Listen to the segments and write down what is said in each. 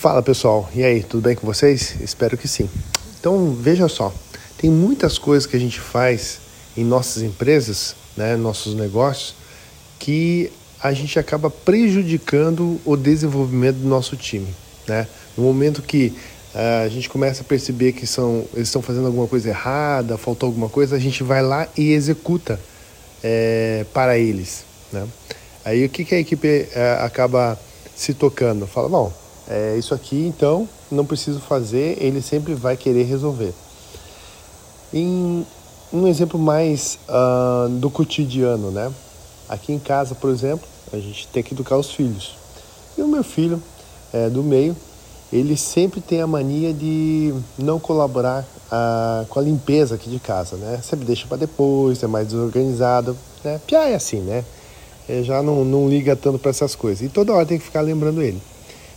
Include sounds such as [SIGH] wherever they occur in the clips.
Fala pessoal, e aí, tudo bem com vocês? Espero que sim. Então veja só, tem muitas coisas que a gente faz em nossas empresas, né, nossos negócios, que a gente acaba prejudicando o desenvolvimento do nosso time. Né? No momento que uh, a gente começa a perceber que são, eles estão fazendo alguma coisa errada, faltou alguma coisa, a gente vai lá e executa é, para eles. Né? Aí o que, que a equipe uh, acaba se tocando? Fala, bom, é, isso aqui então não preciso fazer, ele sempre vai querer resolver. Em um exemplo mais uh, do cotidiano, né? Aqui em casa, por exemplo, a gente tem que educar os filhos. E o meu filho, é, do meio, ele sempre tem a mania de não colaborar uh, com a limpeza aqui de casa, né? Sempre deixa para depois, é mais desorganizado, né? Pia é assim, né? Ele já não, não liga tanto para essas coisas. E toda hora tem que ficar lembrando ele.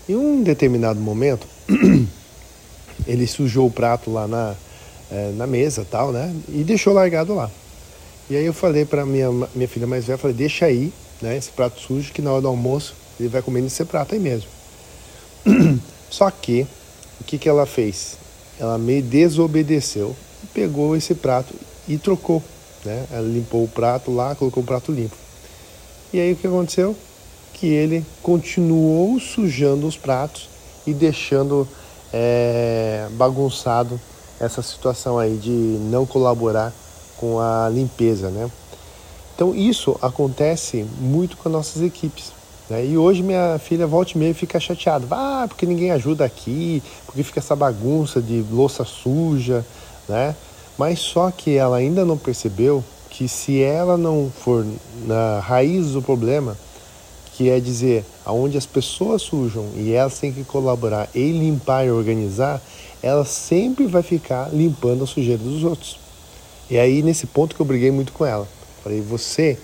Em um determinado momento, [CLEARS THROAT] ele sujou o prato lá na, é, na mesa tal, né? E deixou largado lá. E aí eu falei para minha, minha filha mais velha, falei, deixa aí, né? Esse prato sujo, que na hora do almoço ele vai comer nesse prato aí mesmo. [CLEARS THROAT] Só que, o que, que ela fez? Ela me desobedeceu, pegou esse prato e trocou, né? Ela limpou o prato lá, colocou o prato limpo. E aí o que aconteceu? Que ele continuou sujando os pratos e deixando é, bagunçado essa situação aí de não colaborar com a limpeza, né? Então isso acontece muito com as nossas equipes. Né? E hoje minha filha volta e meia fica chateada. Ah, porque ninguém ajuda aqui, porque fica essa bagunça de louça suja, né? Mas só que ela ainda não percebeu que se ela não for na raiz do problema, que é dizer aonde as pessoas sujam e elas têm que colaborar e limpar e organizar, ela sempre vai ficar limpando a sujeira dos outros. E aí nesse ponto que eu briguei muito com ela. Falei, você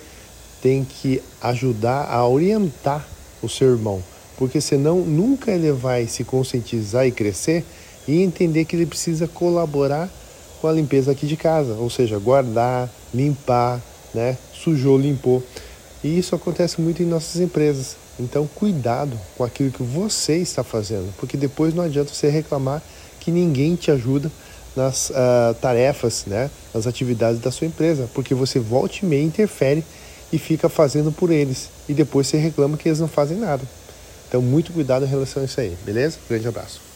tem que ajudar a orientar o seu irmão, porque senão nunca ele vai se conscientizar e crescer e entender que ele precisa colaborar com a limpeza aqui de casa, ou seja, guardar, limpar, né? Sujou, limpou. E isso acontece muito em nossas empresas. Então, cuidado com aquilo que você está fazendo, porque depois não adianta você reclamar que ninguém te ajuda nas uh, tarefas, né, nas atividades da sua empresa, porque você volta e meia interfere e fica fazendo por eles. E depois você reclama que eles não fazem nada. Então, muito cuidado em relação a isso aí, beleza? Grande abraço.